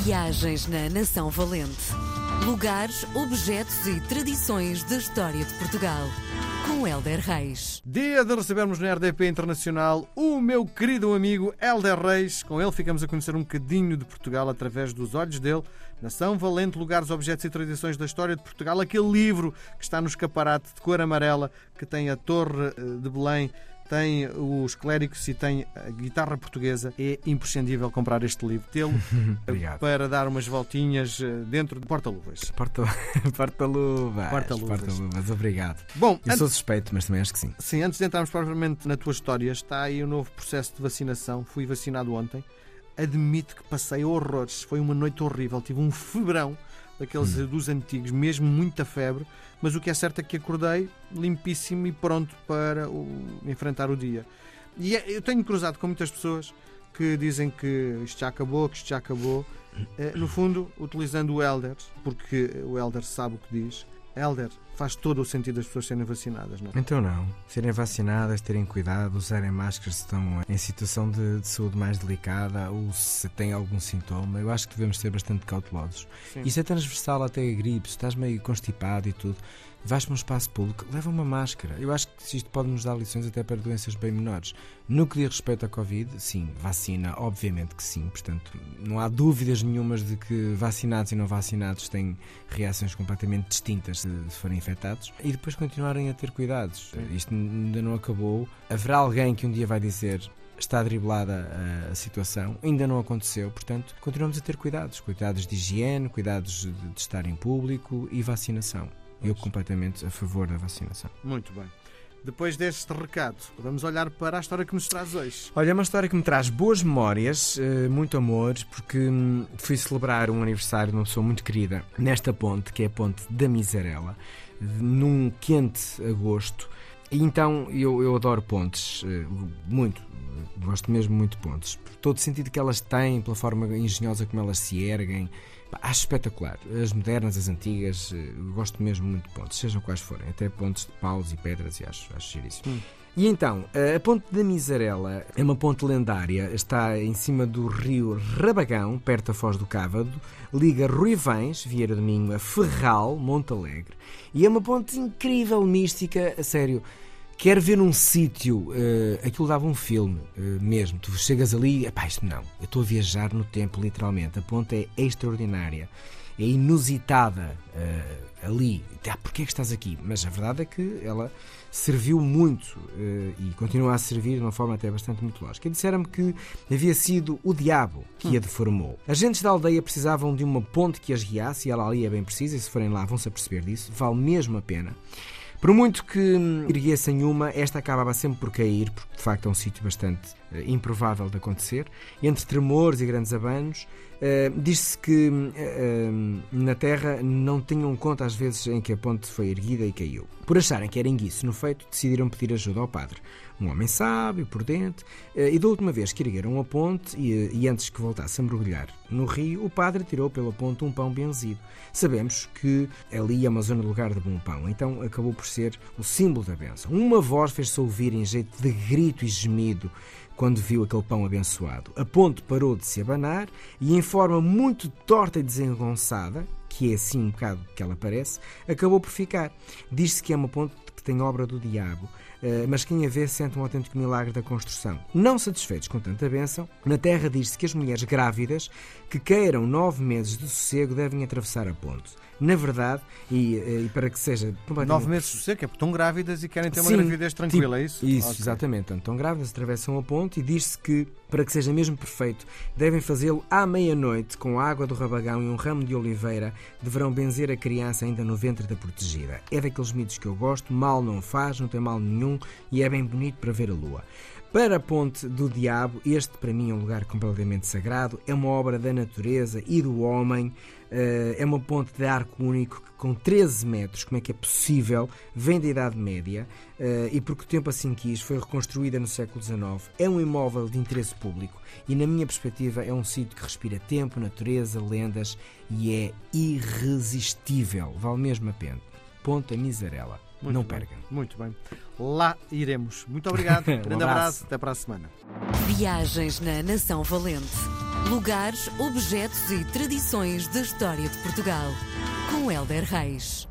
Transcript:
Viagens na Nação Valente. Lugares, objetos e tradições da história de Portugal. Com Helder Reis. Dia de recebermos na RDP Internacional o meu querido amigo Helder Reis. Com ele ficamos a conhecer um bocadinho de Portugal através dos olhos dele. Nação Valente, Lugares, Objetos e Tradições da História de Portugal. Aquele livro que está no escaparate de cor amarela, que tem a Torre eh, de Belém tem os clérigos e tem a guitarra portuguesa. É imprescindível comprar este livro, tê-lo para dar umas voltinhas eh, dentro de porta-luvas. Porta-luvas. Porta-luvas. Porta-luvas, obrigado. Bom, Eu sou suspeito, mas também acho que sim. Sim, antes de entrarmos propriamente na tua história, está aí o novo processo de vacinação. Fui vacinado ontem. Admito que passei horrores. Foi uma noite horrível. Tive um febrão daqueles Hum. dos antigos, mesmo muita febre. Mas o que é certo é que acordei limpíssimo e pronto para o- enfrentar o dia. E é- eu tenho cruzado com muitas pessoas que dizem que isto já acabou, que isto já acabou. Eh, No fundo, utilizando o Elder, porque o Elder sabe o que diz. Elder, faz todo o sentido as pessoas serem vacinadas, não é? Então não. Serem vacinadas, terem cuidado, usarem máscaras se estão em situação de, de saúde mais delicada ou se têm algum sintoma. Eu acho que devemos ser bastante cautelosos. Sim. Isso é transversal até a gripe. Se estás meio constipado e tudo, vais para um espaço público, leva uma máscara. Eu acho que isto pode nos dar lições até para doenças bem menores. No que diz respeito à Covid, sim, vacina, obviamente que sim. Portanto, não há dúvidas nenhumas de que vacinados e não vacinados têm reações completamente distintas se forem infectados. E depois continuarem a ter cuidados. Isto ainda não acabou. Haverá alguém que um dia vai dizer está driblada a, a situação, ainda não aconteceu, portanto, continuamos a ter cuidados, cuidados de higiene, cuidados de, de estar em público e vacinação. Eu completamente a favor da vacinação. Muito bem. Depois deste recado, vamos olhar para a história que nos traz hoje. Olha, é uma história que me traz boas memórias, eh, muito amor, porque hum, fui celebrar um aniversário de uma pessoa muito querida nesta ponte, que é a ponte da Miserela, num quente agosto. E então eu, eu adoro pontes, eh, muito, gosto mesmo muito de pontes, por todo o sentido que elas têm, pela forma engenhosa como elas se erguem. Acho espetacular. As modernas, as antigas, eh, gosto mesmo muito de pontes, sejam quais forem, até pontes de paus e pedras, e acho, acho giríssimo. Hum. E então, a Ponte da Miserela é uma ponte lendária, está em cima do rio Rabagão, perto da Foz do Cávado, liga Ruivães, Vieira do Minho, a Ferral, Monte Alegre. E é uma ponte incrível, mística, a sério. Quero ver num sítio, eh, aquilo dava um filme eh, mesmo. Tu chegas ali, epá, isto não. Eu estou a viajar no tempo, literalmente. A ponte é extraordinária, é inusitada eh, ali. Ah, porquê é que estás aqui? Mas a verdade é que ela serviu muito e continua a servir de uma forma até bastante mitológica. E disseram-me que havia sido o diabo que a deformou. Agentes da aldeia precisavam de uma ponte que as guiasse e ela ali é bem precisa, e se forem lá vão-se aperceber disso. Vale mesmo a pena. Por muito que hum, erguessem uma, esta acabava sempre por cair, porque de facto é um sítio bastante eh, improvável de acontecer. Entre tremores e grandes abanos, eh, diz-se que eh, hum, na Terra não tinham conta às vezes em que a ponte foi erguida e caiu. Por acharem que era enguiço no feito, decidiram pedir ajuda ao padre. Um homem sábio, prudente, eh, e da última vez que ergueram a ponte e, eh, e antes que voltasse a mergulhar no rio, o padre tirou pela ponte um pão benzido. Sabemos que ali é uma zona de lugar de bom pão, então acabou por ser o símbolo da bênção. Uma voz fez-se ouvir em jeito de grito e gemido quando viu aquele pão abençoado. A ponte parou de se abanar e, em forma muito torta e desengonçada, que é assim um bocado que ela parece, acabou por ficar. Diz-se que é uma ponte que tem obra do diabo, eh, mas quem a vê sente um autêntico milagre da construção. Não satisfeitos com tanta bênção, na Terra diz-se que as mulheres grávidas que queiram nove meses de sossego devem atravessar a ponte. Na verdade, e, eh, e para que seja Nove meses de sossego, é porque estão grávidas e querem ter uma Sim, gravidez tranquila, é tipo- isso? Isso, Ok. exatamente. Portanto, estão grávidas, atravessam a ponte e diz-se que, para que seja mesmo perfeito, devem fazê-lo à meia-noite com água do rabagão e um ramo de oliveira. Deverão benzer a criança ainda no ventre da protegida. É daqueles mitos que eu gosto, mal não faz, não tem mal nenhum e é bem bonito para ver a lua. Para a Ponte do Diabo, este para mim é um lugar completamente sagrado, é uma obra da natureza e do homem, eh, é uma ponte de arco único com 13 metros, como é que é possível, vem da Idade Média eh, e porque o tempo assim quis, foi reconstruída no século XIX, é um imóvel de interesse público e na minha perspectiva é um sítio que respira tempo, natureza, lendas e é irresistível, vale mesmo a pena. Ponta Miserela. Muito não bem, percam. Muito bem. Lá iremos. Muito obrigado. Grande abraço. abraço. Até para a semana. Viagens na Nação Valente. Lugares, objetos e tradições da história de Portugal. Com Helder Reis.